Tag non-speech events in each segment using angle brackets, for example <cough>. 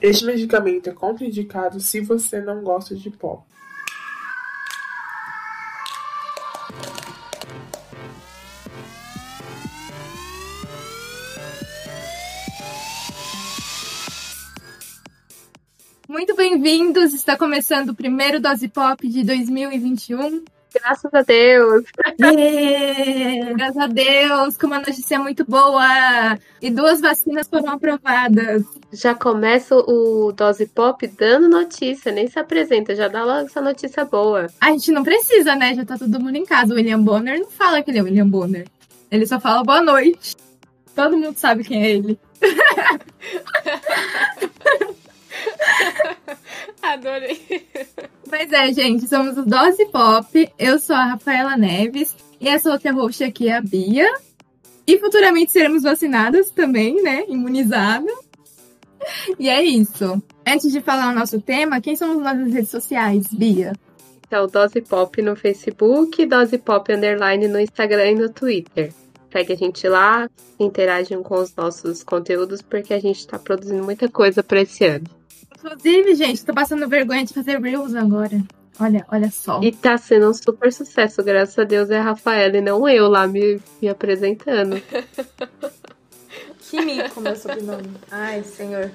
Este medicamento é contraindicado se você não gosta de pó. Muito bem-vindos! Está começando o primeiro Dose Pop de 2021. Graças a Deus! Yeah! Graças a Deus! Com uma notícia muito boa! E duas vacinas foram aprovadas. Já começa o Dose Pop dando notícia, nem se apresenta, já dá logo essa notícia boa. A gente não precisa, né? Já tá todo mundo em casa. O William Bonner não fala que ele é William Bonner. Ele só fala boa noite. Todo mundo sabe quem é ele. <laughs> Adorei. Mas é, gente, somos o Dose Pop. Eu sou a Rafaela Neves e essa outra host aqui é a Bia. E futuramente seremos vacinadas também, né? Imunizadas. E é isso. Antes de falar o nosso tema, quem são as nossas redes sociais, Bia? Então, Dose Pop no Facebook, Dose Pop Underline no Instagram e no Twitter. Segue a gente lá, interagem com os nossos conteúdos, porque a gente está produzindo muita coisa para esse ano. Inclusive, gente, tô passando vergonha de fazer Reels agora. Olha, olha só. E tá sendo um super sucesso, graças a Deus é a Rafaela e não eu lá me, me apresentando. <laughs> que mico, meu sobrenome. Ai, senhor.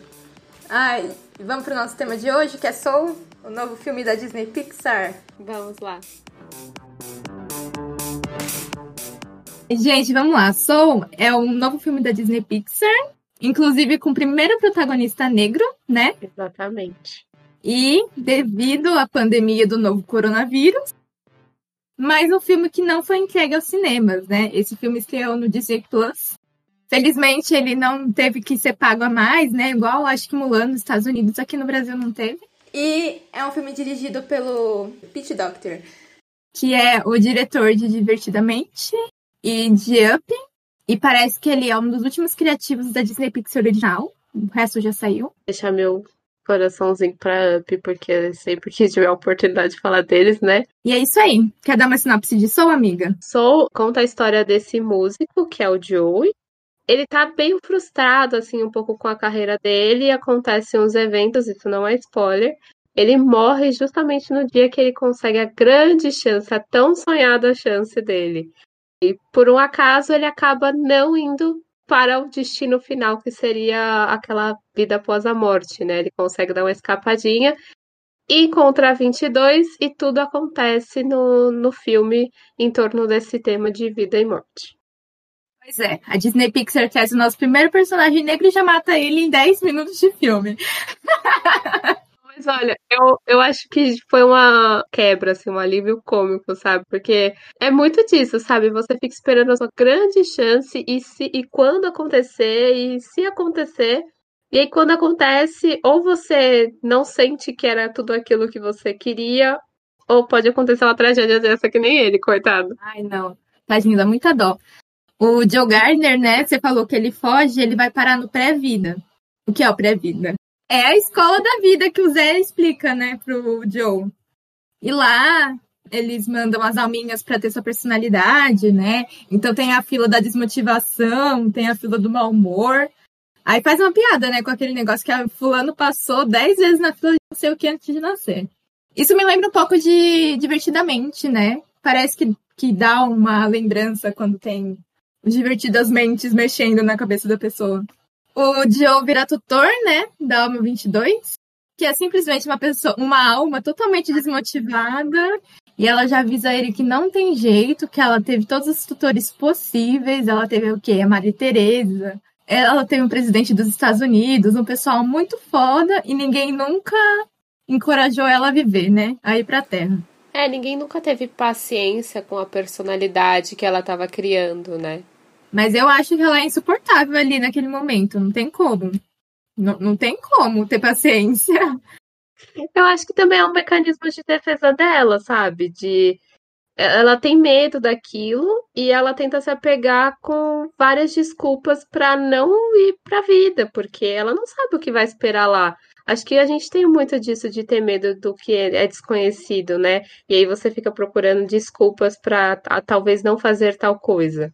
Ai, vamos pro nosso tema de hoje, que é Soul, o novo filme da Disney Pixar. Vamos lá. Gente, vamos lá. Soul é um novo filme da Disney Pixar Inclusive com o primeiro protagonista negro, né? Exatamente. E devido à pandemia do novo coronavírus, mas um filme que não foi entregue aos cinemas, né? Esse filme estreou no Disney Plus. Felizmente ele não teve que ser pago a mais, né? Igual acho que Mulan nos Estados Unidos, aqui no Brasil não teve. E é um filme dirigido pelo Pete Doctor, que é o diretor de Divertidamente e de Up, e parece que ele é um dos últimos criativos da Disney Pixar original. O resto já saiu. Deixar meu coraçãozinho pra Up, porque sempre que tiver a oportunidade de falar deles, né? E é isso aí. Quer dar uma sinopse de Soul, amiga? Soul conta a história desse músico, que é o Joey. Ele tá bem frustrado, assim, um pouco com a carreira dele. E acontecem uns eventos, isso não é spoiler. Ele morre justamente no dia que ele consegue a grande chance, a tão sonhada chance dele. E por um acaso ele acaba não indo para o destino final, que seria aquela vida após a morte, né? Ele consegue dar uma escapadinha e encontra a 22 e tudo acontece no, no filme em torno desse tema de vida e morte. Pois é, a Disney Pixar traz o nosso primeiro personagem negro e já mata ele em 10 minutos de filme. <laughs> Mas olha, eu, eu acho que foi uma quebra, assim, um alívio cômico, sabe? Porque é muito disso, sabe? Você fica esperando a sua grande chance e, se, e quando acontecer, e se acontecer. E aí, quando acontece, ou você não sente que era tudo aquilo que você queria, ou pode acontecer uma tragédia dessa que nem ele, coitado. Ai, não. Tadinho, dá muita dó. O Joe Gardner, né? Você falou que ele foge, ele vai parar no pré-vida. O que é o pré-vida? É a escola da vida que o Zé explica, né, pro Joe. E lá eles mandam as alminhas para ter sua personalidade, né? Então tem a fila da desmotivação, tem a fila do mau humor. Aí faz uma piada, né, com aquele negócio que a fulano passou dez vezes na fila de não sei o que antes de nascer. Isso me lembra um pouco de Divertidamente, né? Parece que, que dá uma lembrança quando tem divertidas mentes mexendo na cabeça da pessoa o Joe vira tutor, né, da Alma 22, que é simplesmente uma pessoa, uma alma totalmente desmotivada, e ela já avisa ele que não tem jeito, que ela teve todos os tutores possíveis, ela teve o quê? A Maria Tereza, ela teve um presidente dos Estados Unidos, um pessoal muito foda, e ninguém nunca encorajou ela a viver, né, a ir pra Terra. É, ninguém nunca teve paciência com a personalidade que ela estava criando, né? Mas eu acho que ela é insuportável ali naquele momento. Não tem como. Não, não tem como ter paciência. Eu acho que também é um mecanismo de defesa dela, sabe? De ela tem medo daquilo e ela tenta se apegar com várias desculpas para não ir para a vida, porque ela não sabe o que vai esperar lá. Acho que a gente tem muito disso de ter medo do que é desconhecido, né? E aí você fica procurando desculpas para talvez não fazer tal coisa.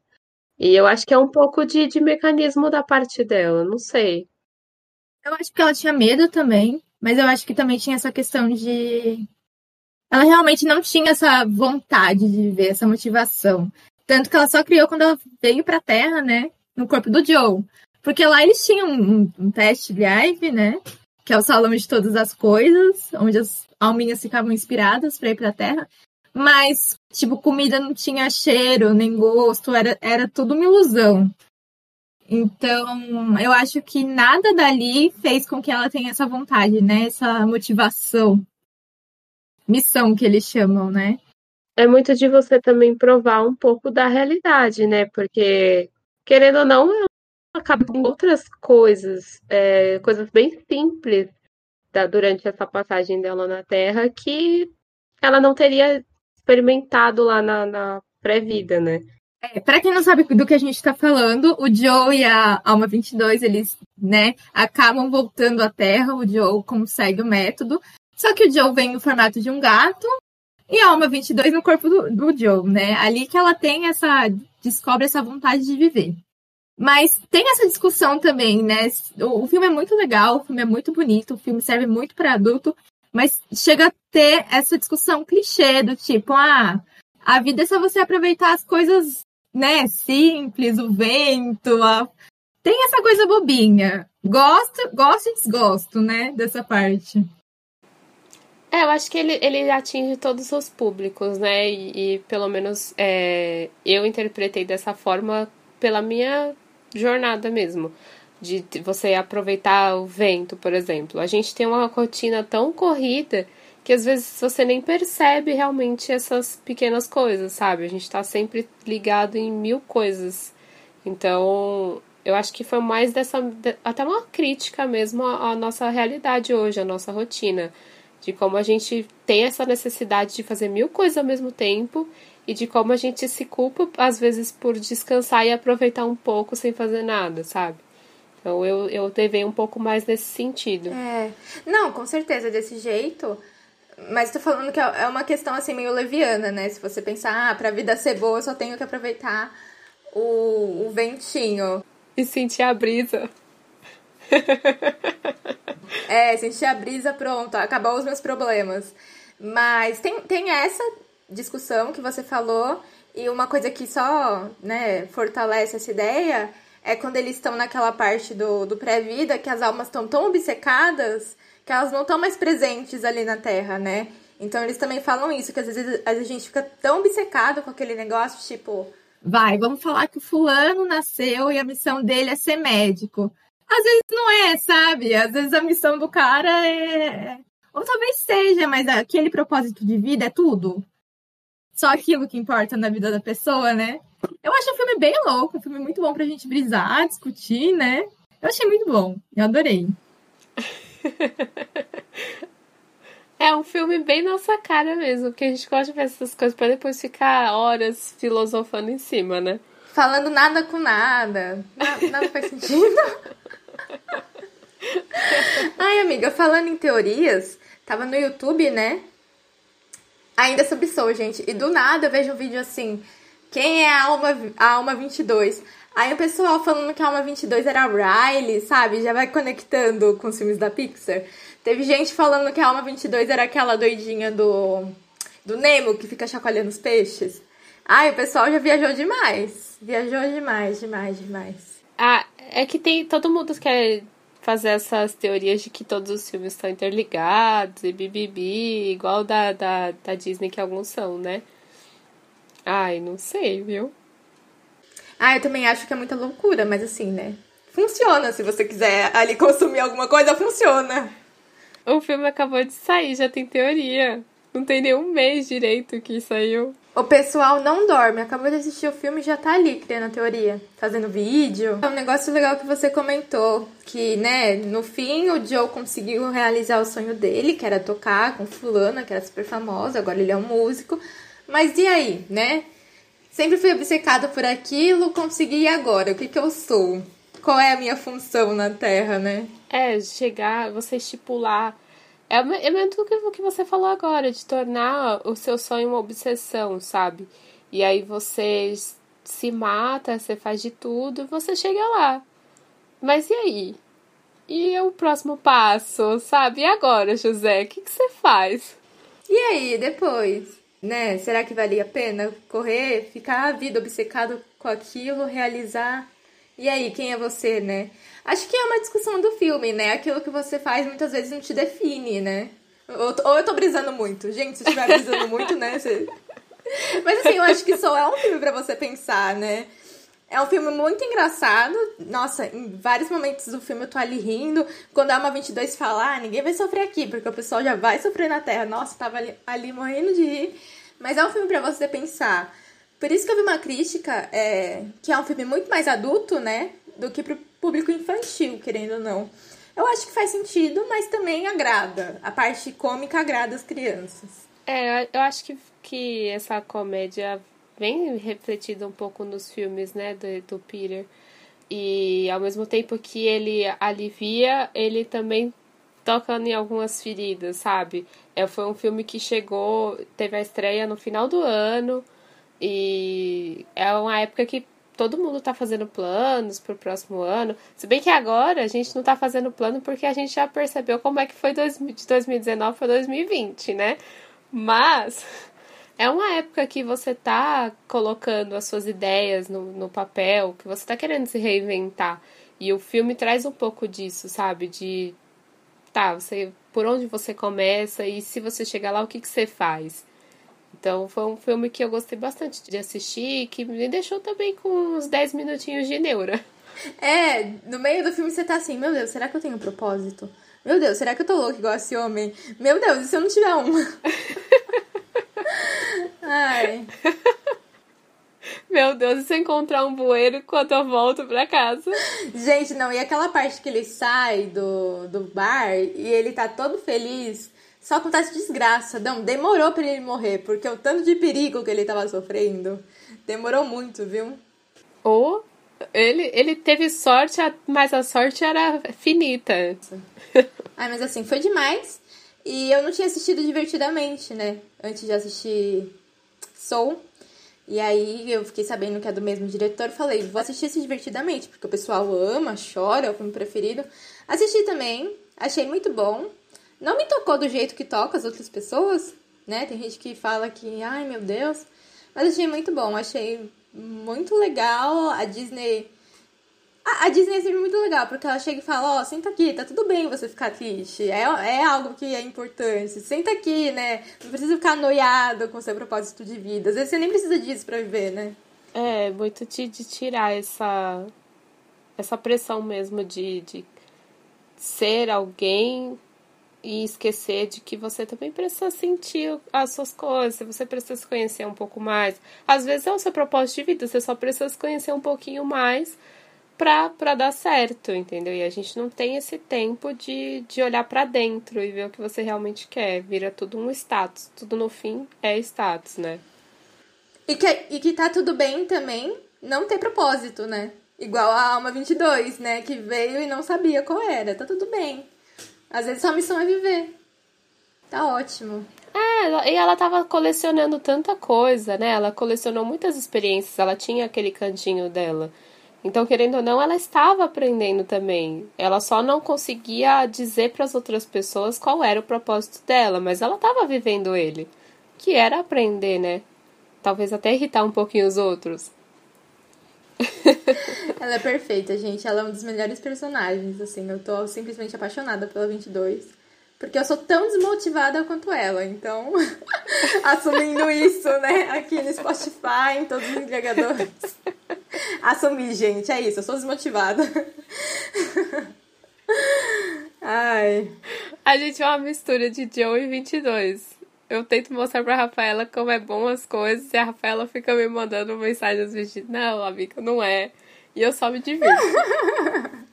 E eu acho que é um pouco de, de mecanismo da parte dela, não sei. Eu acho que ela tinha medo também, mas eu acho que também tinha essa questão de. Ela realmente não tinha essa vontade de viver, essa motivação. Tanto que ela só criou quando ela veio pra Terra, né? No corpo do Joe. Porque lá eles tinham um, um teste drive, né? Que é o salão de todas as coisas, onde as alminhas ficavam inspiradas para ir pra Terra. Mas, tipo, comida não tinha cheiro, nem gosto, era, era tudo uma ilusão. Então, eu acho que nada dali fez com que ela tenha essa vontade, né? Essa motivação. Missão que eles chamam, né? É muito de você também provar um pouco da realidade, né? Porque, querendo ou não, ela acaba com outras coisas, é, coisas bem simples da, durante essa passagem dela na Terra que ela não teria experimentado lá na, na pré-vida, né? É, para quem não sabe do que a gente está falando, o Joe e a Alma 22, eles, né, acabam voltando à Terra, o Joe consegue o método, só que o Joe vem no formato de um gato e a Alma 22 no corpo do, do Joe, né? Ali que ela tem essa, descobre essa vontade de viver. Mas tem essa discussão também, né? O, o filme é muito legal, o filme é muito bonito, o filme serve muito para adulto, mas chega a ter essa discussão clichê do tipo, ah, a vida é só você aproveitar as coisas né, simples, o vento, a... tem essa coisa bobinha. Gosto, gosto e desgosto, né, dessa parte. É, eu acho que ele, ele atinge todos os públicos, né? E, e pelo menos é, eu interpretei dessa forma pela minha jornada mesmo. De você aproveitar o vento, por exemplo. A gente tem uma rotina tão corrida que às vezes você nem percebe realmente essas pequenas coisas, sabe? A gente tá sempre ligado em mil coisas. Então, eu acho que foi mais dessa. até uma crítica mesmo à, nossa realidade hoje, à nossa rotina. De como a gente tem essa necessidade de fazer mil coisas ao mesmo tempo e de como a gente se culpa, às vezes, por descansar e aproveitar um pouco sem fazer nada, sabe? Então eu, eu levei um pouco mais nesse sentido. É. Não, com certeza, desse jeito. Mas tô falando que é, é uma questão assim meio leviana, né? Se você pensar, ah, pra vida ser boa, eu só tenho que aproveitar o, o ventinho. E sentir a brisa. <laughs> é, sentir a brisa, pronto, acabou os meus problemas. Mas tem, tem essa discussão que você falou, e uma coisa que só né, fortalece essa ideia é quando eles estão naquela parte do, do pré-vida, que as almas estão tão obcecadas que elas não estão mais presentes ali na Terra, né? Então eles também falam isso, que às vezes a gente fica tão obcecado com aquele negócio, tipo, vai, vamos falar que o fulano nasceu e a missão dele é ser médico. Às vezes não é, sabe? Às vezes a missão do cara é. Ou talvez seja, mas aquele propósito de vida é tudo. Só aquilo que importa na vida da pessoa, né? Eu acho o filme bem louco, um filme muito bom pra gente brisar, discutir, né? Eu achei muito bom, eu adorei. <laughs> É um filme bem nossa cara mesmo, porque a gente gosta de ver essas coisas pra depois ficar horas filosofando em cima, né? Falando nada com nada. Nada, nada faz sentido. <laughs> Ai, amiga, falando em teorias, tava no YouTube, né? Ainda sobre Soul, gente. E do nada eu vejo um vídeo assim: quem é a Alma, a Alma 22? Aí o pessoal falando que a Alma 22 era a Riley, sabe? Já vai conectando com os filmes da Pixar. Teve gente falando que a Alma 22 era aquela doidinha do, do Nemo que fica chacoalhando os peixes. Ai, o pessoal já viajou demais. Viajou demais, demais, demais. Ah, é que tem. Todo mundo quer fazer essas teorias de que todos os filmes estão interligados e bibibi, igual da, da, da Disney que alguns são, né? Ai, não sei, viu? Ah, eu também acho que é muita loucura, mas assim, né? Funciona. Se você quiser ali consumir alguma coisa, funciona. O filme acabou de sair, já tem teoria. Não tem nenhum mês direito que saiu. O pessoal não dorme, acabou de assistir o filme e já tá ali criando a teoria, fazendo vídeo. É um negócio legal que você comentou, que, né, no fim o Joe conseguiu realizar o sonho dele, que era tocar com fulana, que era super famosa, agora ele é um músico. Mas e aí, né? Sempre fui obcecada por aquilo, consegui agora. O que, que eu sou? Qual é a minha função na Terra, né? É, chegar, você estipular. É, é mesmo o que você falou agora, de tornar o seu sonho uma obsessão, sabe? E aí você se mata, você faz de tudo, você chega lá. Mas e aí? e o próximo passo, sabe? E agora, José, o que, que você faz? E aí, depois? Né? Será que valia a pena correr, ficar a vida obcecado com aquilo, realizar? E aí, quem é você, né? Acho que é uma discussão do filme, né? Aquilo que você faz muitas vezes não te define, né? Ou, ou eu tô brisando muito. Gente, se estiver brisando muito, né? Você... <laughs> Mas assim, eu acho que só é um filme para você pensar, né? É um filme muito engraçado. Nossa, em vários momentos do filme eu tô ali rindo. Quando a Alma 22 fala, ah, ninguém vai sofrer aqui, porque o pessoal já vai sofrer na Terra. Nossa, tava ali, ali morrendo de rir. Mas é um filme para você pensar. Por isso que eu vi uma crítica, é, que é um filme muito mais adulto, né? Do que pro público infantil, querendo ou não. Eu acho que faz sentido, mas também agrada. A parte cômica agrada as crianças. É, eu acho que, que essa comédia vem refletida um pouco nos filmes, né, do, do Peter. E ao mesmo tempo que ele alivia, ele também toca em algumas feridas, sabe? É, foi um filme que chegou, teve a estreia no final do ano. E é uma época que todo mundo tá fazendo planos pro próximo ano. Se bem que agora a gente não tá fazendo plano porque a gente já percebeu como é que foi dois, de 2019 para 2020, né? Mas é uma época que você tá colocando as suas ideias no, no papel, que você tá querendo se reinventar. E o filme traz um pouco disso, sabe? De tá, você por onde você começa e se você chegar lá, o que, que você faz? Então foi um filme que eu gostei bastante de assistir que me deixou também com uns 10 minutinhos de neura. É, no meio do filme você tá assim, meu Deus, será que eu tenho um propósito? Meu Deus, será que eu tô louco igual esse homem? Meu Deus, e se eu não tiver um? <laughs> Ai. Meu Deus, e se eu encontrar um bueiro enquanto eu volto pra casa? Gente, não, e aquela parte que ele sai do, do bar e ele tá todo feliz só acontece desgraça. Não, demorou para ele morrer, porque o tanto de perigo que ele tava sofrendo demorou muito, viu? Ou ele, ele teve sorte, mas a sorte era finita. Ai, mas assim, foi demais. E eu não tinha assistido divertidamente, né? Antes de assistir Soul. E aí eu fiquei sabendo que é do mesmo diretor falei, vou assistir esse divertidamente, porque o pessoal ama, chora, é o filme preferido. Assisti também, achei muito bom. Não me tocou do jeito que toca as outras pessoas, né? Tem gente que fala que, ai meu Deus. Mas achei muito bom, achei muito legal. A Disney. A, a Disney é sempre muito legal, porque ela chega e fala: Ó, oh, senta aqui, tá tudo bem você ficar triste. É, é algo que é importante. Senta aqui, né? Não precisa ficar noiado com seu propósito de vida. Às vezes você nem precisa disso pra viver, né? É, muito de, de tirar essa, essa pressão mesmo de, de ser alguém e esquecer de que você também precisa sentir as suas coisas, você precisa se conhecer um pouco mais. Às vezes é o seu propósito de vida, você só precisa se conhecer um pouquinho mais pra, pra dar certo, entendeu? E a gente não tem esse tempo de, de olhar para dentro e ver o que você realmente quer. Vira tudo um status. Tudo no fim é status, né? E que, e que tá tudo bem também não ter propósito, né? Igual a Alma 22, né? Que veio e não sabia qual era. Tá tudo bem. Às vezes sua missão é viver. Tá ótimo. É, e ela tava colecionando tanta coisa, né? Ela colecionou muitas experiências, ela tinha aquele cantinho dela. Então, querendo ou não, ela estava aprendendo também. Ela só não conseguia dizer para as outras pessoas qual era o propósito dela, mas ela estava vivendo ele, que era aprender, né? Talvez até irritar um pouquinho os outros. Ela é perfeita, gente. Ela é um dos melhores personagens, assim. Eu tô simplesmente apaixonada pela 22. Porque eu sou tão desmotivada quanto ela. Então, <laughs> assumindo isso, né? Aqui no Spotify, em todos os agregadores. Assumi, gente. É isso. Eu sou desmotivada. Ai. A gente é uma mistura de Joe e 22 eu tento mostrar pra Rafaela como é bom as coisas e a Rafaela fica me mandando mensagens vestidas. Não, amiga, não é. E eu só me divirto. <laughs>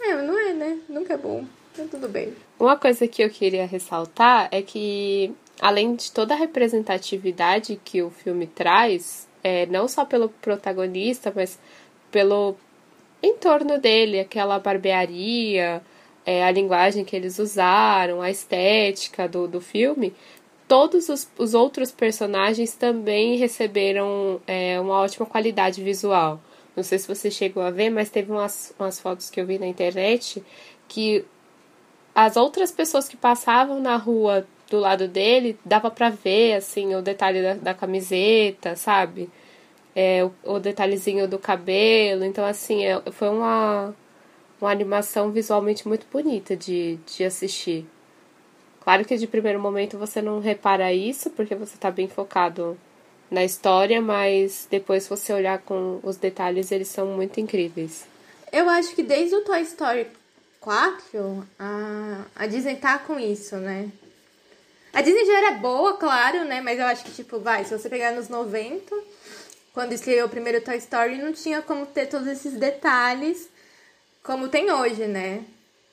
é, não é, né? Nunca é bom. Então tudo bem. Uma coisa que eu queria ressaltar é que, além de toda a representatividade que o filme traz, é, não só pelo protagonista, mas pelo entorno dele, aquela barbearia, é, a linguagem que eles usaram, a estética do, do filme, todos os, os outros personagens também receberam é, uma ótima qualidade visual. Não sei se você chegou a ver, mas teve umas, umas fotos que eu vi na internet que as outras pessoas que passavam na rua do lado dele, dava para ver, assim, o detalhe da, da camiseta, sabe? É, o, o, detalhezinho do cabelo. Então, assim, é, foi uma, uma animação visualmente muito bonita de, de assistir. Claro que de primeiro momento você não repara isso, porque você tá bem focado na história, mas depois você olhar com os detalhes, eles são muito incríveis. Eu acho que desde o Toy Story 4, a, a Disney tá com isso, né? A Disney já era boa, claro, né? Mas eu acho que, tipo, vai, se você pegar nos 90, quando estreou o primeiro Toy Story, não tinha como ter todos esses detalhes como tem hoje, né?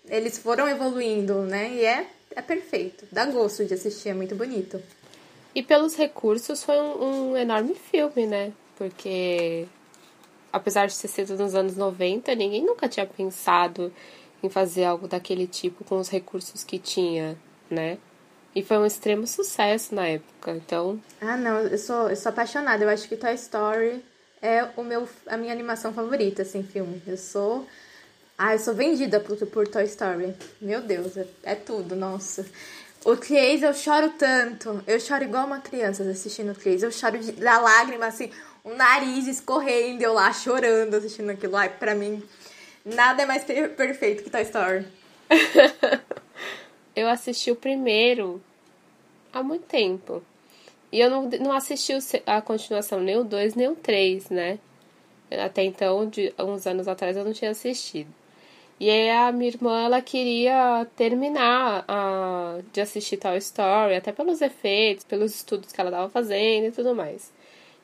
Eles foram evoluindo, né? E é, é perfeito. Dá gosto de assistir, é muito bonito. E pelos recursos foi um, um enorme filme, né? Porque apesar de ter sido nos anos 90, ninguém nunca tinha pensado em fazer algo daquele tipo com os recursos que tinha, né? E foi um extremo sucesso na época, então. Ah, não, eu sou, eu sou apaixonada. Eu acho que Toy Story é o meu, a minha animação favorita, assim, filme. Eu sou. Ah, eu sou vendida por, por Toy Story. Meu Deus, é, é tudo, nossa. O Crazy eu choro tanto. Eu choro igual uma criança assistindo o Crazy. Eu choro de, da lágrima, assim, o nariz escorrendo, eu lá chorando assistindo aquilo. Ai, pra mim, nada é mais perfeito que Toy Story. <laughs> eu assisti o primeiro há muito tempo. E eu não, não assisti a continuação, nem o 2, nem o 3, né? Até então, de uns anos atrás, eu não tinha assistido. E aí a minha irmã, ela queria terminar a, de assistir Toy Story, até pelos efeitos, pelos estudos que ela estava fazendo e tudo mais.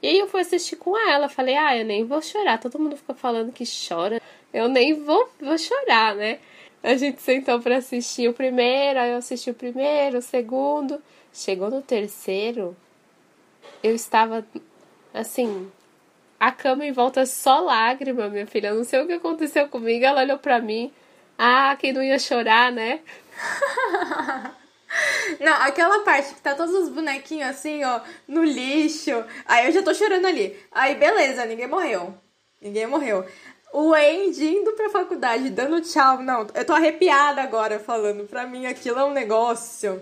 E aí eu fui assistir com ela, falei, ah, eu nem vou chorar. Todo mundo fica falando que chora, eu nem vou, vou chorar, né? A gente sentou para assistir o primeiro, aí eu assisti o primeiro, o segundo. Chegou no terceiro, eu estava assim, a cama em volta só lágrima, minha filha. Eu não sei o que aconteceu comigo. Ela olhou pra mim. Ah, quem não ia chorar, né? <laughs> Não, aquela parte que tá todos os bonequinhos assim, ó, no lixo. Aí eu já tô chorando ali. Aí beleza, ninguém morreu. Ninguém morreu. O Andy indo pra faculdade, dando tchau. Não, eu tô arrepiada agora falando. Pra mim aquilo é um negócio.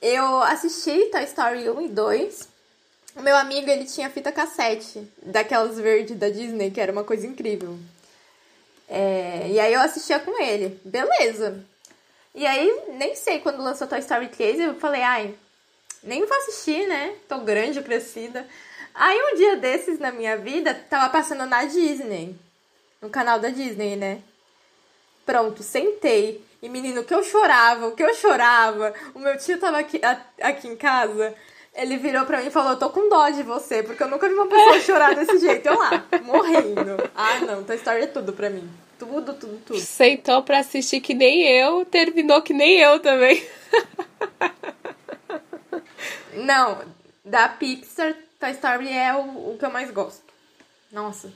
Eu assisti Toy Story 1 e 2. O meu amigo, ele tinha fita cassete, daquelas verdes da Disney, que era uma coisa incrível. É, e aí eu assistia com ele. Beleza. E aí, nem sei, quando lançou Toy Story 3, eu falei, ai, nem vou assistir, né? Tô grande, crescida. Aí um dia desses na minha vida, tava passando na Disney. No canal da Disney, né? Pronto, sentei. E menino, que eu chorava, o que eu chorava. O meu tio tava aqui, aqui em casa. Ele virou pra mim e falou: tô com dó de você, porque eu nunca vi uma pessoa <laughs> chorar desse jeito. Eu lá, morrendo. Ah, não, tua história é tudo pra mim. Tudo, tudo, tudo. Sentou pra assistir que nem eu, terminou que nem eu também. <laughs> Não, da Pixar, Toy Story é o, o que eu mais gosto. Nossa.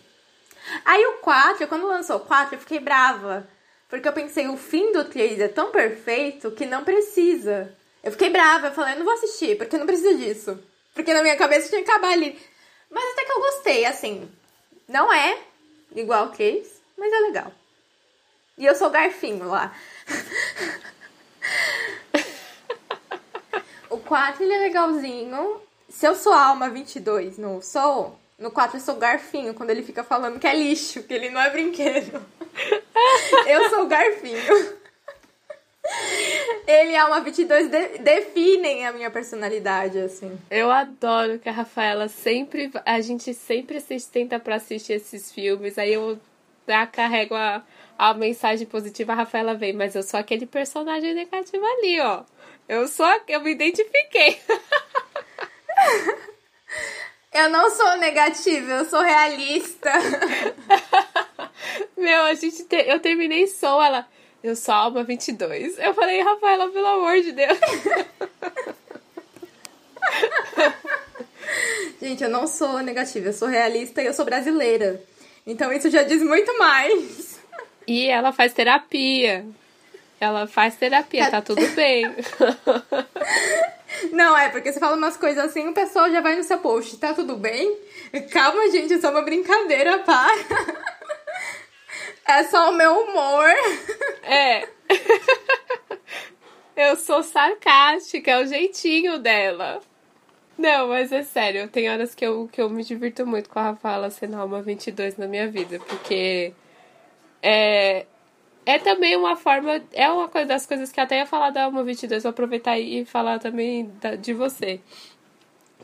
Aí o 4, quando lançou o 4, eu fiquei brava. Porque eu pensei, o fim do 3 é tão perfeito que não precisa. Eu fiquei brava, eu falei, não vou assistir, porque não precisa disso. Porque na minha cabeça tinha que acabar ali. Mas até que eu gostei, assim. Não é igual Case, mas é legal. E eu sou garfinho lá. <laughs> o 4 ele é legalzinho. Se eu sou alma 22 no Soul, no 4 eu sou garfinho, quando ele fica falando que é lixo, que ele não é brinquedo. <laughs> eu sou garfinho. Ele é uma 22 de, definem a minha personalidade, assim. Eu adoro que a Rafaela sempre. A gente sempre se tenta pra assistir esses filmes. Aí eu já carrego a, a mensagem positiva, a Rafaela vem, mas eu sou aquele personagem negativo ali, ó. Eu sou. Eu me identifiquei. <laughs> eu não sou negativa, eu sou realista. <laughs> Meu, a gente. Te, eu terminei só ela. Eu sou Alma 22. Eu falei, Rafaela, pelo amor de Deus. <laughs> Gente, eu não sou negativa, eu sou realista e eu sou brasileira. Então isso já diz muito mais. E ela faz terapia. Ela faz terapia, tá tudo bem. <laughs> Não, é porque você fala umas coisas assim, o pessoal já vai no seu post. Tá tudo bem? Calma, gente, é só uma brincadeira, pá. <laughs> É só o meu humor. É. <laughs> Eu sou sarcástica, é o jeitinho dela. Não, mas é sério, tem horas que eu, que eu me divirto muito com a Rafaela sendo Alma 22 na minha vida, porque é, é também uma forma, é uma coisa das coisas que até ia falar da Alma 22, vou aproveitar e falar também da, de você.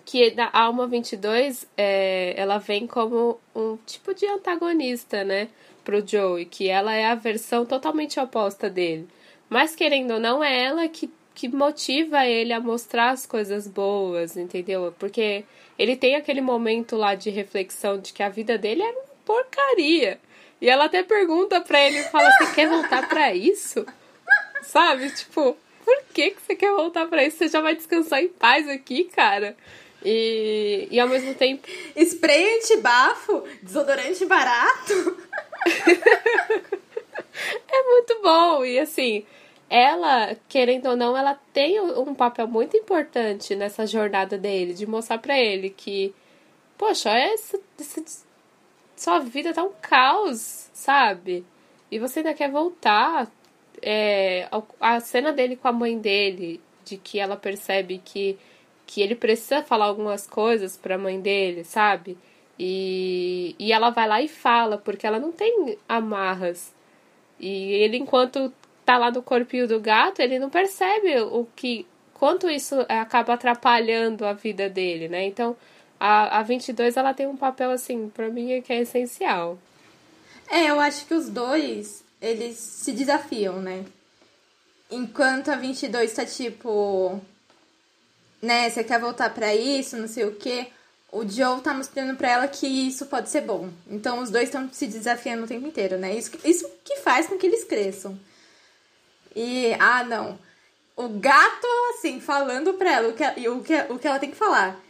Que na Alma 22, é, ela vem como um tipo de antagonista, né, pro Joey, que ela é a versão totalmente oposta dele. Mas querendo ou não, é ela que, que motiva ele a mostrar as coisas boas, entendeu? Porque ele tem aquele momento lá de reflexão de que a vida dele era uma porcaria. E ela até pergunta pra ele, fala, você quer voltar pra isso? Sabe? Tipo, por que, que você quer voltar pra isso? Você já vai descansar em paz aqui, cara. E, e ao mesmo tempo. Spray antibafo, desodorante barato. <laughs> <laughs> é muito bom. E assim, ela, querendo ou não, ela tem um papel muito importante nessa jornada dele, de mostrar pra ele que, poxa, essa, essa sua vida tá um caos, sabe? E você ainda quer voltar. É, a cena dele com a mãe dele, de que ela percebe que, que ele precisa falar algumas coisas pra mãe dele, sabe? E, e ela vai lá e fala, porque ela não tem amarras. E ele, enquanto tá lá no corpinho do gato, ele não percebe o que quanto isso acaba atrapalhando a vida dele, né? Então, a, a 22 ela tem um papel assim, para mim que é essencial. É, eu acho que os dois, eles se desafiam, né? Enquanto a 22 tá tipo, né, você quer voltar para isso, não sei o quê, o Joe tá mostrando pra ela que isso pode ser bom. Então os dois estão se desafiando o tempo inteiro, né? Isso, isso que faz com que eles cresçam. E, ah, não. O gato, assim, falando pra ela o que, o que, o que ela tem que falar.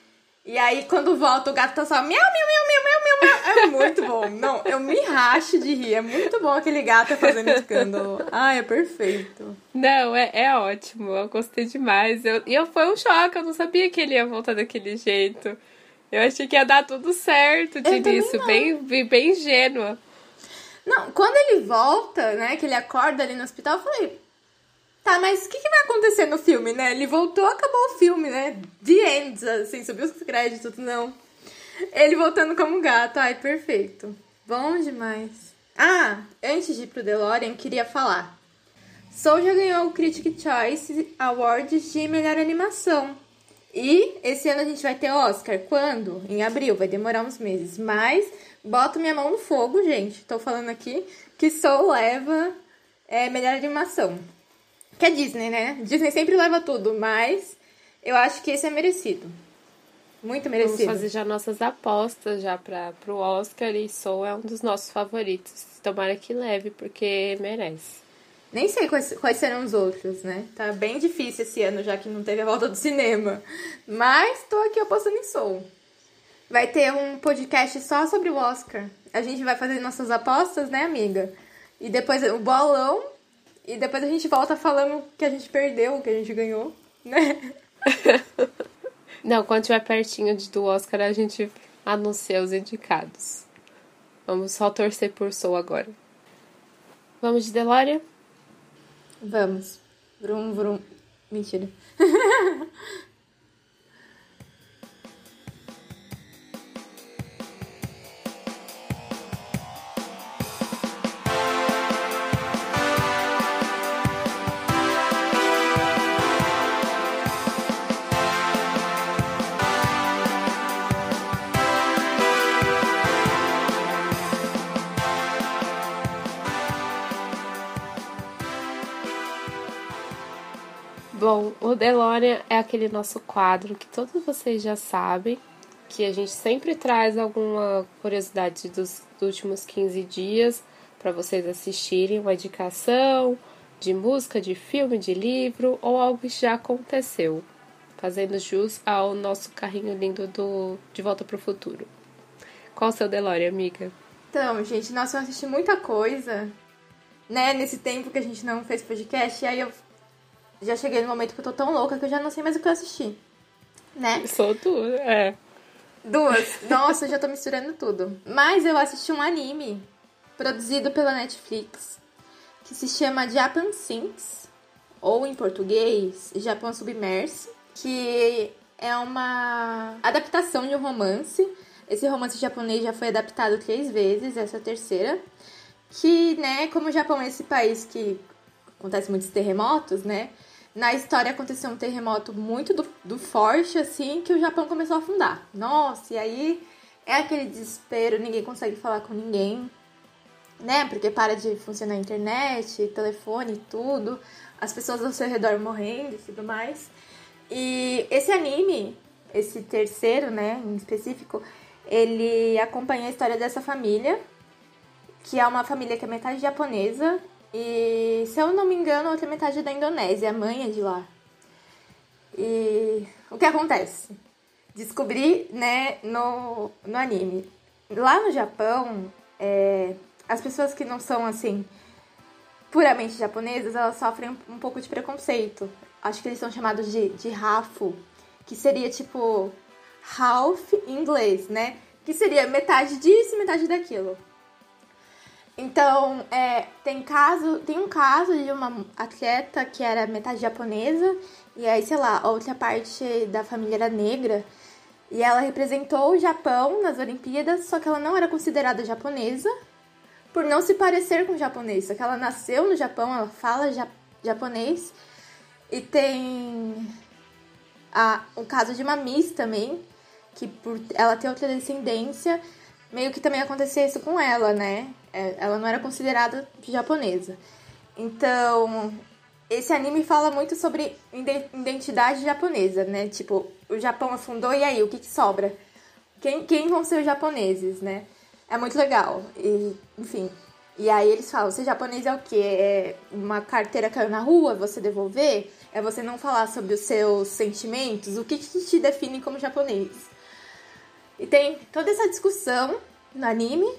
E aí, quando volta, o gato tá só miau, miau, miau, miau, miau, miau. É muito bom. Não, eu me racho de rir. É muito bom aquele gato fazendo escândalo. Ah, é perfeito. Não, é, é ótimo. Eu gostei demais. Eu, e eu, foi um choque. Eu não sabia que ele ia voltar daquele jeito. Eu achei que ia dar tudo certo de início. Bem, bem ingênua. Não, quando ele volta, né, que ele acorda ali no hospital, eu falei, Tá, mas o que, que, vai acontecer no filme, né? Ele voltou, acabou o filme, né? The Ends, assim, subiu os créditos, não. Ele voltando como gato, ai, perfeito. Bom demais. Ah, antes de ir pro DeLorean, queria falar. Soul já ganhou o Critic Choice Awards de melhor animação. E esse ano a gente vai ter Oscar. Quando? Em abril, vai demorar uns meses. Mas boto minha mão no fogo, gente. Tô falando aqui que Soul leva é, melhor animação. Que é Disney, né? Disney sempre leva tudo, mas eu acho que esse é merecido. Muito merecido. Vamos fazer já nossas apostas já para pro Oscar e Soul é um dos nossos favoritos. Tomara que leve, porque merece. Nem sei quais, quais serão os outros, né? Tá bem difícil esse ano, já que não teve a volta do cinema. Mas tô aqui apostando em Soul. Vai ter um podcast só sobre o Oscar. A gente vai fazer nossas apostas, né, amiga? E depois o bolão e depois a gente volta falando que a gente perdeu, que a gente ganhou, né? <laughs> Não, quando estiver pertinho do Oscar, a gente anuncia os indicados. Vamos só torcer por Soul agora. Vamos de Deloria? Vamos. Vrum, vrum. Mentira. <laughs> Bom, o DeLorean é aquele nosso quadro que todos vocês já sabem, que a gente sempre traz alguma curiosidade dos, últimos 15 dias para vocês assistirem, uma indicação de música, de filme, de livro ou algo que já aconteceu, fazendo jus ao nosso carrinho lindo do De Volta para o Futuro. Qual o seu DeLorean, amiga? Então, gente, nós vamos assistir muita coisa, né, nesse tempo que a gente não fez podcast, e aí eu já cheguei no momento que eu tô tão louca que eu já não sei mais o que eu assisti. Né? Sou tu, é. Duas. Nossa, eu já tô misturando tudo. Mas eu assisti um anime produzido pela Netflix que se chama Japan Sinks, ou em português, Japão Submerso, que é uma adaptação de um romance. Esse romance japonês já foi adaptado três vezes, essa é a terceira. Que, né, como o Japão é esse país que acontece muitos terremotos, né? Na história aconteceu um terremoto muito do, do forte, assim, que o Japão começou a afundar. Nossa, e aí é aquele desespero, ninguém consegue falar com ninguém, né? Porque para de funcionar a internet, telefone, tudo, as pessoas ao seu redor morrendo e tudo mais. E esse anime, esse terceiro, né, em específico, ele acompanha a história dessa família, que é uma família que é metade japonesa e, se eu não me engano, a outra metade é da Indonésia, a mãe é de lá. E o que acontece? Descobri, né, no, no anime. Lá no Japão, é, as pessoas que não são, assim, puramente japonesas, elas sofrem um, pouco de preconceito. Acho que eles são chamados de, de Rafu, que seria tipo half em inglês, né? Que seria metade disso e metade daquilo. Então, é, tem caso, tem um caso de uma atleta que era metade japonesa e aí, sei lá, outra parte da família era negra. E ela representou o Japão nas Olimpíadas, só que ela não era considerada japonesa por não se parecer com japonês. Só que ela nasceu no Japão, ela fala ja japonês. E tem a, o caso de uma Miss também, que por ela ter outra descendência, meio que também acontecia isso com ela, né? É, ela não era considerada japonesa. Então, esse anime fala muito sobre identidade japonesa, né? Tipo, o Japão afundou e aí, o que, que sobra? Quem, quem vão ser os japoneses, né? É muito legal. E, enfim. E aí eles falam, ser japonês é o quê? É uma carteira caiu na rua, você devolver? É você não falar sobre os seus sentimentos? O que, que te define como japonês? E tem toda essa discussão no anime,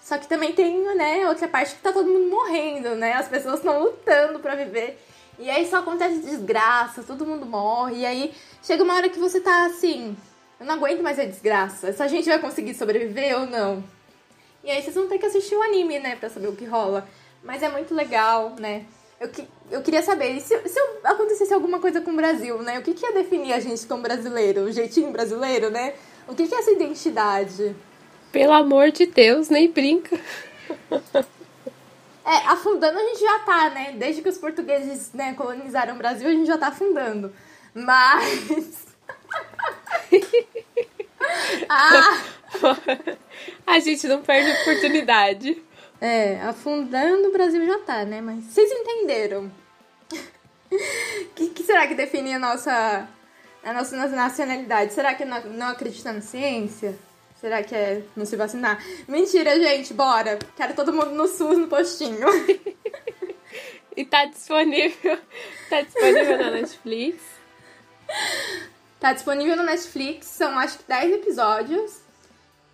só que também tem, né, outra parte que tá todo mundo morrendo, né? As pessoas estão lutando para viver. E aí só acontece desgraça, todo mundo morre. E aí chega uma hora que você tá assim, eu não aguento mais a desgraça. Essa gente vai conseguir sobreviver ou não? E aí vocês vão ter que assistir o anime, né, pra saber o que rola. Mas é muito legal, né? Eu, que, eu queria saber, se, se acontecesse alguma coisa com o Brasil, né? O que, que ia definir a gente como brasileiro? O jeitinho brasileiro, né? O que, que é essa identidade? Pelo amor de Deus, nem brinca. É, afundando a gente já tá, né? Desde que os portugueses né, colonizaram o Brasil, a gente já tá afundando. Mas. <laughs> ah! a gente não perde oportunidade. É, afundando o Brasil já tá, né? Mas vocês entenderam. O que, que, será que define a nossa, a nossa nacionalidade? Será que não, não acredita na ciência? Será que é não se vacinar? Mentira, gente, bora. Quero todo mundo no SUS, no postinho. <laughs> e tá disponível. Tá disponível na Netflix. Tá disponível no Netflix, são acho que 10 episódios.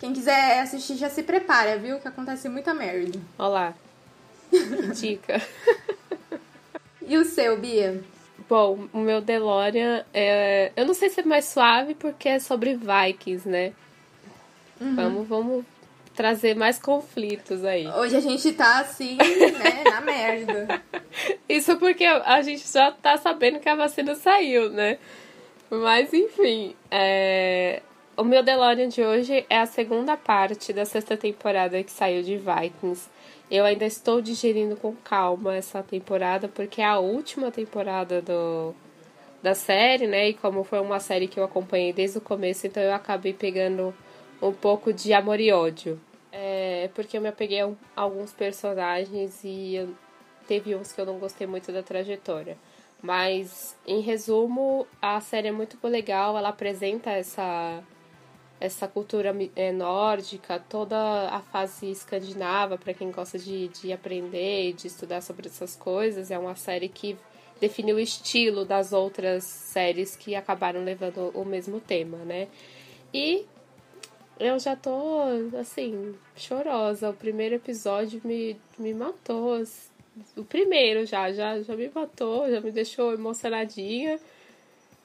Quem quiser assistir já se prepara, viu? Que acontece muita merda. Olá. Dica. <laughs> e o seu, Bia? Bom, o meu DeLorean é. Eu não sei se é mais suave porque é sobre Vikings, né? Uhum. Vamos, vamos trazer mais conflitos aí. Hoje a gente tá assim, né, na merda. <laughs> Isso porque a gente já tá sabendo que a vacina saiu, né? Mas enfim, é... o meu DeLorean de hoje é a segunda parte da sexta temporada que saiu de Vikings. Eu ainda estou digerindo com calma essa temporada, porque é a última temporada do, da série, né? E como foi uma série que eu acompanhei desde o começo, então eu acabei pegando um pouco de amor e ódio. É, porque eu me apeguei a alguns personagens e teve uns que eu não gostei muito da trajetória. Mas, em resumo, a série é muito legal, ela apresenta essa, essa cultura é, nórdica, toda a fase escandinava, para quem gosta de, de aprender e de estudar sobre essas coisas. É uma série que definiu o estilo das outras séries que acabaram levando o mesmo tema, né? E eu já tô, assim, chorosa. O primeiro episódio me, me matou. o primeiro já, já, já me matou, já me deixou emocionadinha.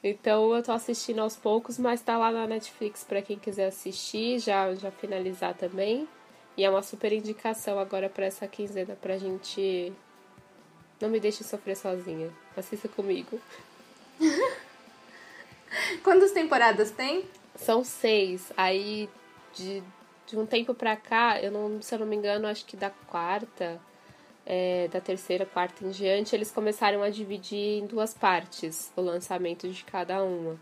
Então eu tô assistindo aos poucos, mas tá lá na Netflix para quem quiser assistir, já, já finalizar também. E é uma super indicação agora para essa quinzena pra gente. Não me deixe sofrer sozinha. Assista comigo. <laughs> Quantas temporadas tem? São seis. Aí de, de um tempo pra cá, eu não, se eu não me engano, acho que da quarta, é, da terceira, quarta em diante, eles começaram a dividir em duas partes o lançamento de cada uma.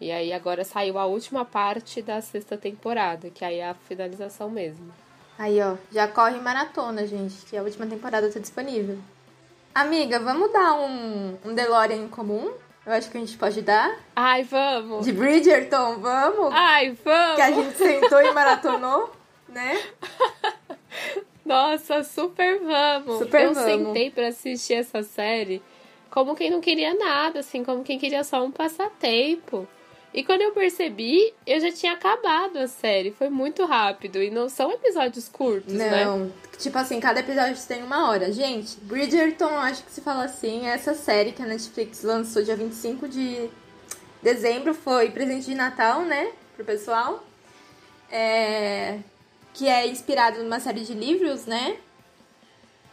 E aí agora saiu a última parte da sexta temporada, que aí é a finalização mesmo. Aí, ó, já corre maratona, gente, que a última temporada tá disponível. Amiga, vamos dar um, um DeLorean em comum? Eu acho que a gente pode dar. Ai, vamos! De Bridgerton, vamos? Ai, vamos! Que a gente sentou e maratonou, né? <laughs> Nossa, super vamos! Super Eu vamos. sentei pra assistir essa série como quem não queria nada, assim, como quem queria só um passatempo. E quando eu percebi, eu já tinha acabado a série. Foi muito rápido. E não são episódios curtos, né? Não, tipo assim, cada episódio tem uma hora. Gente, Bridgerton, acho que se fala assim, é essa série que a Netflix lançou dia 25 de dezembro, foi presente de Natal, né, pro pessoal. É... Que é inspirado numa série de livros, né?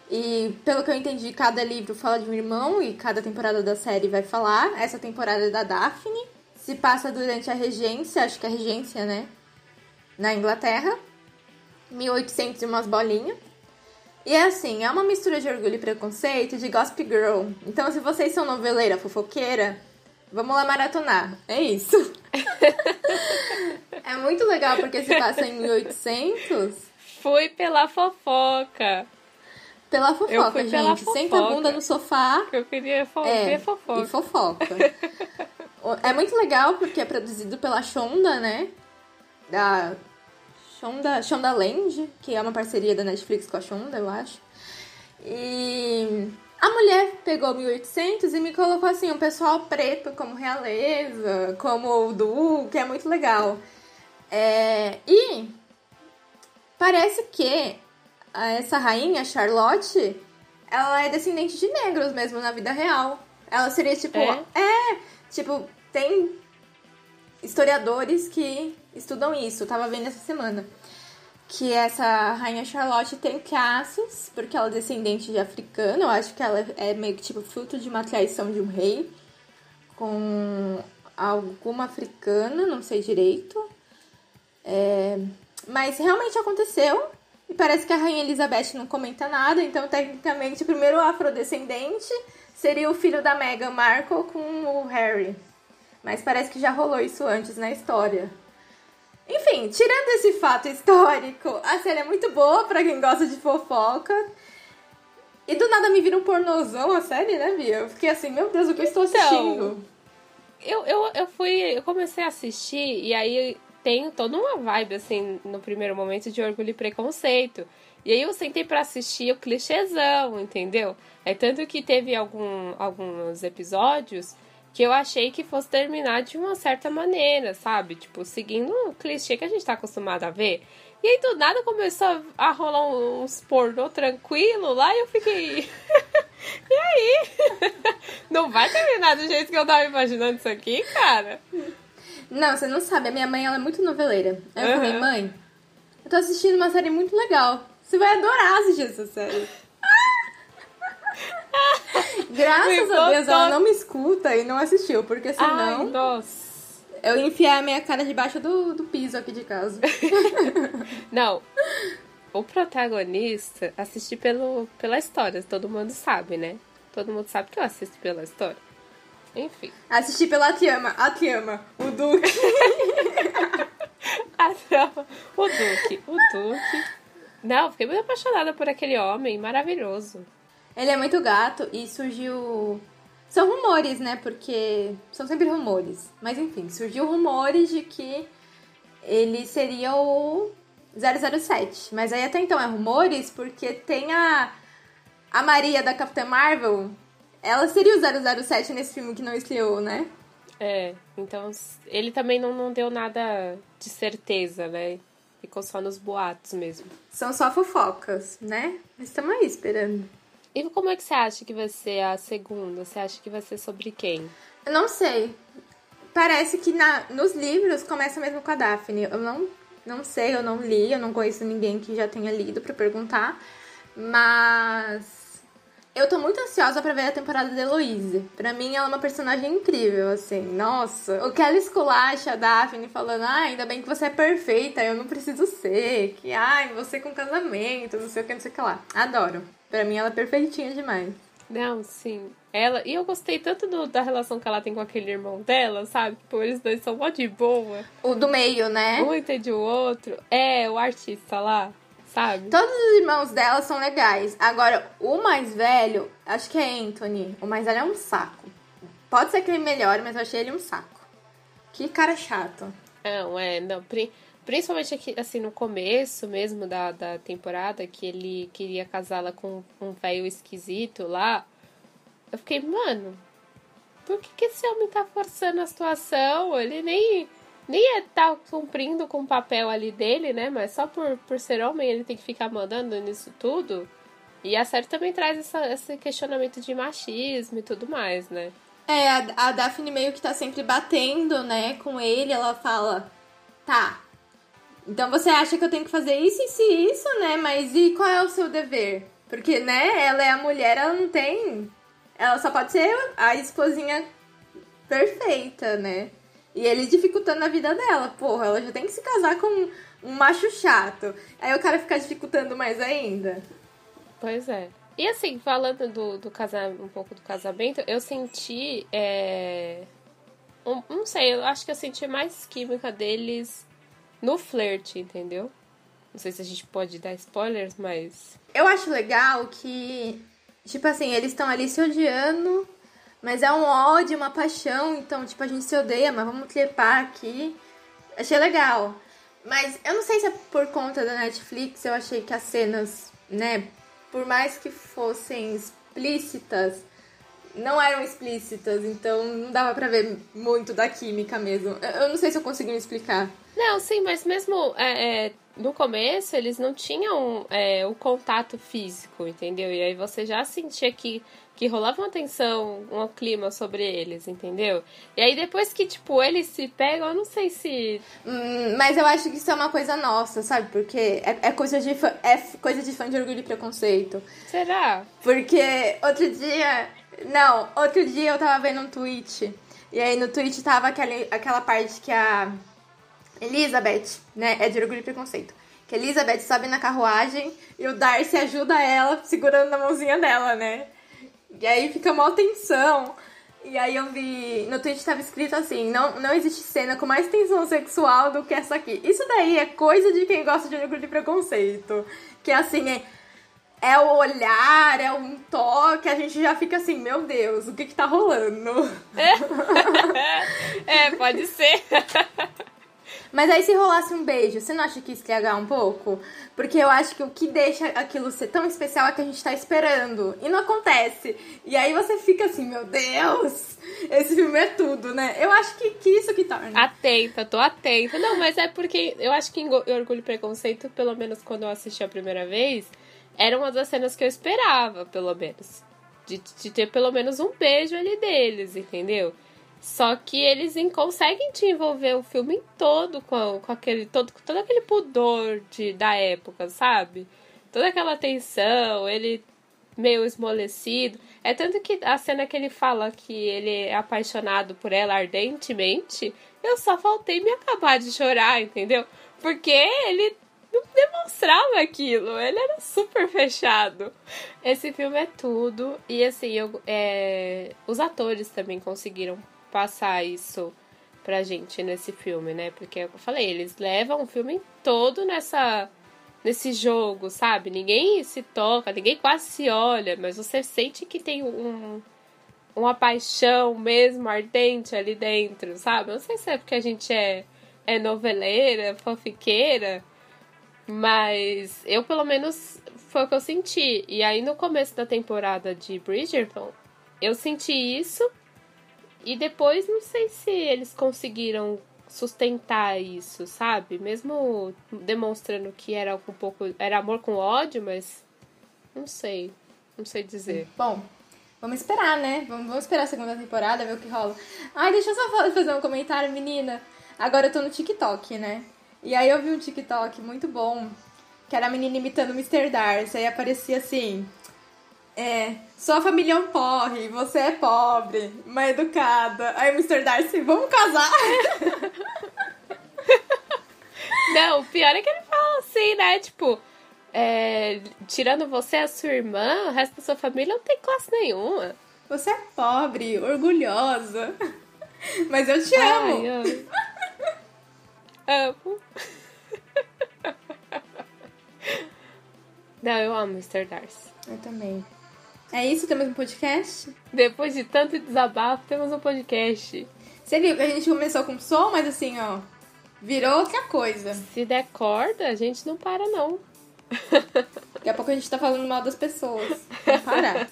E pelo que eu entendi, cada livro fala de um irmão e cada temporada da série vai falar. Essa temporada é da Daphne. Se passa durante a regência, acho que é a regência, né? Na Inglaterra. 1800 e umas bolinhas. E é assim, é uma mistura de orgulho e preconceito de Gossip Girl. Então, se vocês são noveleira, fofoqueira, vamos lá maratonar. É isso. <laughs> é muito legal porque se passa em 1800 Fui pela fofoca. pela Eu fofoca, fui gente. pela Senta a bunda fofoca. no sofá Eu queria fo É, ver fofoca. e fofoca. <laughs> É muito legal porque é produzido pela Shonda, né? Da Shonda, Shonda Land, que é uma parceria da Netflix com a Shonda, eu acho. E a mulher pegou 1800 e me colocou assim, um pessoal preto como realeza, como o duque, é muito legal. É, e parece que a- essa rainha, Charlotte, ela é descendente de negros mesmo na vida real. Ela seria tipo. É? é tipo, tem historiadores que estudam isso. Eu tava vendo essa semana. Que essa rainha Charlotte tem traços, porque ela é descendente de africano. Eu acho que ela é meio que tipo fruto de uma traição de um rei com alguma africana, não sei direito. É, mas realmente aconteceu. E parece que a Rainha Elizabeth não comenta nada, então tecnicamente o primeiro afrodescendente seria o filho da Meghan Markle com o Harry. Mas parece que já rolou isso antes na história. Enfim, tirando esse fato histórico, a série é muito boa pra quem gosta de fofoca. E do nada me vira um pornozão a série, né, Bia? Eu fiquei assim, meu Deus, o que eu estou Então, assistindo? Eu, eu, eu fui. Eu comecei a assistir e aí tem toda uma vibe, assim, no primeiro momento de orgulho e preconceito. E aí eu sentei pra assistir o clichêzão, entendeu? É tanto que teve algum, alguns episódios que eu achei que fosse terminar de uma certa maneira, sabe? Tipo, seguindo o clichê que a gente tá acostumado a ver. E aí do nada começou a rolar uns pornô tranquilo lá e eu fiquei. <laughs> e aí? <laughs> Não vai terminar do jeito que eu tava imaginando isso aqui, cara? Não, você não sabe, a minha mãe ela é muito noveleira. Aí eu Uhum. falei, mãe, eu tô assistindo uma série muito legal. Você vai adorar assistir essa série. Graças a Deus ela não me escuta e não assistiu, porque Ai, senão nossa. eu ia enfiar a minha cara debaixo do, do piso aqui de casa. <laughs> Não. O protagonista assisti pelo, pela história, todo mundo sabe, né? Todo mundo sabe que eu assisto pela história. Enfim. Assisti pela Tiama, a Tiama, o Duque. <laughs> A trama. O Duque. O Duque. Não, fiquei muito apaixonada por aquele homem maravilhoso. Ele é muito gato e surgiu. São rumores, né? Porque são sempre rumores. Mas enfim, surgiu rumores de que ele seria o 007. Mas aí até então é rumores porque tem a. A Maria da Capitã Marvel. Ela seria o 007 nesse filme que não estreou, né? É, então ele também não, não deu nada de certeza, né? Ficou só nos boatos mesmo. São só fofocas, né? Mas estamos aí esperando. E como é que você acha que vai ser a segunda? Você acha que vai ser sobre quem? Eu não sei. Parece que na, nos livros começa mesmo com a Daphne. Eu não, não sei, eu não li, eu não conheço ninguém que já tenha lido para perguntar. Mas eu tô muito ansiosa para ver a temporada da Heloise. Pra mim, ela é uma personagem incrível, assim. Nossa, o que ela esculacha a Daphne falando, ah, ainda bem que você é perfeita, eu não preciso ser. Que, ai, você com casamento, não sei o que, não sei o que lá. Adoro. Pra mim, ela é perfeitinha demais. Não, sim. Ela, e eu gostei tanto do, da relação que ela tem com aquele irmão dela, sabe? Tipo, eles dois são mó de boa. O do meio, né? Um entende o outro. É, o artista lá sabe? Todos os irmãos dela são legais. Agora, o mais velho, acho que é Anthony. O mais velho é um saco. Pode ser que ele melhore, mas eu achei ele um saco. Que cara chato. Não, é, não. Principalmente aqui, assim, no começo mesmo da, da temporada, que ele queria casá-la com um velho esquisito lá. Eu fiquei, mano, por que, que esse homem tá forçando a situação? Ele nem nem é tá cumprindo com o papel ali dele, né? Mas só por, por ser homem ele tem que ficar mandando nisso tudo. E a série também traz essa, esse questionamento de machismo e tudo mais, né? É, a, a Daphne meio que tá sempre batendo, né, com ele. Ela fala, tá, então você acha que eu tenho que fazer isso, e isso, né? Mas e qual é o seu dever? Porque, né, ela é a mulher, ela não tem. Ela só pode ser a esposinha perfeita, né? E ele dificultando a vida dela. Porra, ela já tem que se casar com um macho chato. Aí o cara fica dificultando mais ainda. Pois é. E assim, falando do, do casar, um pouco do casamento, eu senti. É... Um, não sei, eu acho que eu senti mais química deles no flerte, entendeu? Não sei se a gente pode dar spoilers, mas. Eu acho legal que. Tipo assim, eles estão ali se odiando mas é um ódio, uma paixão, então, tipo, a gente se odeia, mas vamos trepar aqui. Achei legal. Mas eu não sei se é por conta da Netflix, eu achei que as cenas, né, por mais que fossem explícitas, não eram explícitas, então não dava pra ver muito da química mesmo. Eu não sei se eu consegui me explicar. Não, sim, mas mesmo é, é, no começo eles não tinham é, o contato físico, entendeu? E aí você já sentia que que rolava uma tensão, um clima sobre eles, entendeu? E aí depois que, tipo, eles se pegam, eu não sei se. Hum, mas eu acho que isso é uma coisa nossa, sabe? Porque é, é, coisa, de fã, é coisa de fã de orgulho e preconceito. Será? Porque outro dia. Não, outro dia eu tava vendo um tweet. E aí no tweet tava aquela, aquela parte que a Elizabeth, né, é de orgulho e preconceito. Que Elizabeth sobe na carruagem e o Darcy ajuda ela segurando na mãozinha dela, né? E aí fica uma tensão. E aí eu vi. No tweet tava escrito assim: não, não existe cena com mais tensão sexual do que essa aqui. Isso daí é coisa de quem gosta de livro de preconceito. Que assim, é, é o olhar, é um toque, a gente já fica assim, meu Deus, o que que tá rolando? É, <laughs> é pode ser. <laughs> Mas aí se rolasse um beijo, você não acha que estragar um pouco? Porque eu acho que o que deixa aquilo ser tão especial é que a gente tá esperando. E não acontece. E aí você fica assim, meu Deus, esse filme é tudo, né? Eu acho que, que isso que torna. Atenta, tô atenta. Não, mas é porque eu acho que Orgulho e Preconceito, pelo menos quando eu assisti a primeira vez, era uma das cenas que eu esperava, pelo menos. De, de ter pelo menos um beijo ali deles, entendeu? Só que eles conseguem te envolver o filme todo com, com aquele todo, todo aquele pudor de, da época, sabe? Toda aquela tensão, ele meio esmolecido. É tanto que a cena que ele fala que ele é apaixonado por ela ardentemente, eu só faltei me acabar de chorar, entendeu? Porque ele não demonstrava aquilo, ele era super fechado. Esse filme é tudo, e assim, eu, é, os atores também conseguiram passar isso pra gente nesse filme, né? Porque eu falei, eles levam o filme todo nessa nesse jogo, sabe? Ninguém se toca, ninguém quase se olha, mas você sente que tem um uma paixão mesmo ardente ali dentro, sabe? Não sei se é porque a gente é é noveleira, fanfiqueira, mas eu pelo menos foi o que eu senti. E aí no começo da temporada de Bridgerton, eu senti isso e depois não sei se eles conseguiram sustentar isso, sabe? Mesmo demonstrando que era um pouco era amor com ódio, mas não sei. Não sei dizer. Bom, vamos esperar, né? Vamos, vamos esperar a segunda temporada, ver o que rola. Ai, deixa eu só fa- fazer um comentário, menina. Agora eu tô no TikTok, né? E aí eu vi um TikTok muito bom, que era a menina imitando o Mr. Darcy. Aí aparecia assim... É, sua família é um porre, você é pobre, mas educada. Aí o Mr. Darcy, vamos casar? <laughs> Não, o pior é que ele fala assim, né? Tipo, é, tirando você e a sua irmã, o resto da sua família não tem classe nenhuma. Você é pobre, orgulhosa. Mas eu te amo. Ai, <laughs> amo. amo. <laughs> Não, eu amo Mr. Darcy. Eu também. É isso? Temos um podcast? Depois de tanto desabafo, temos um podcast. Você viu que a gente começou com som, mas assim, ó, virou outra coisa. Se der corda, a gente não para, não. <laughs> Daqui a pouco a gente tá falando mal das pessoas. Parar.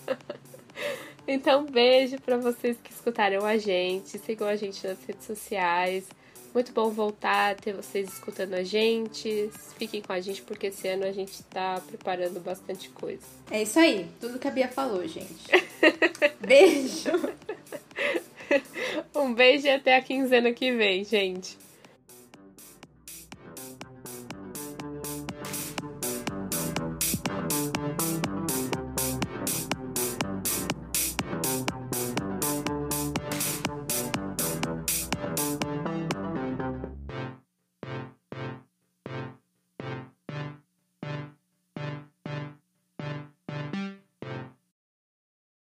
Então, beijo pra vocês que escutaram a gente. Sigam a gente nas redes sociais. Muito bom voltar ter vocês escutando a gente. Fiquem com a gente, porque esse ano a gente tá preparando bastante coisa. É isso aí. Tudo que a Bia falou, gente. <laughs> Beijo. <laughs> Um beijo e até a quinzena que vem, gente.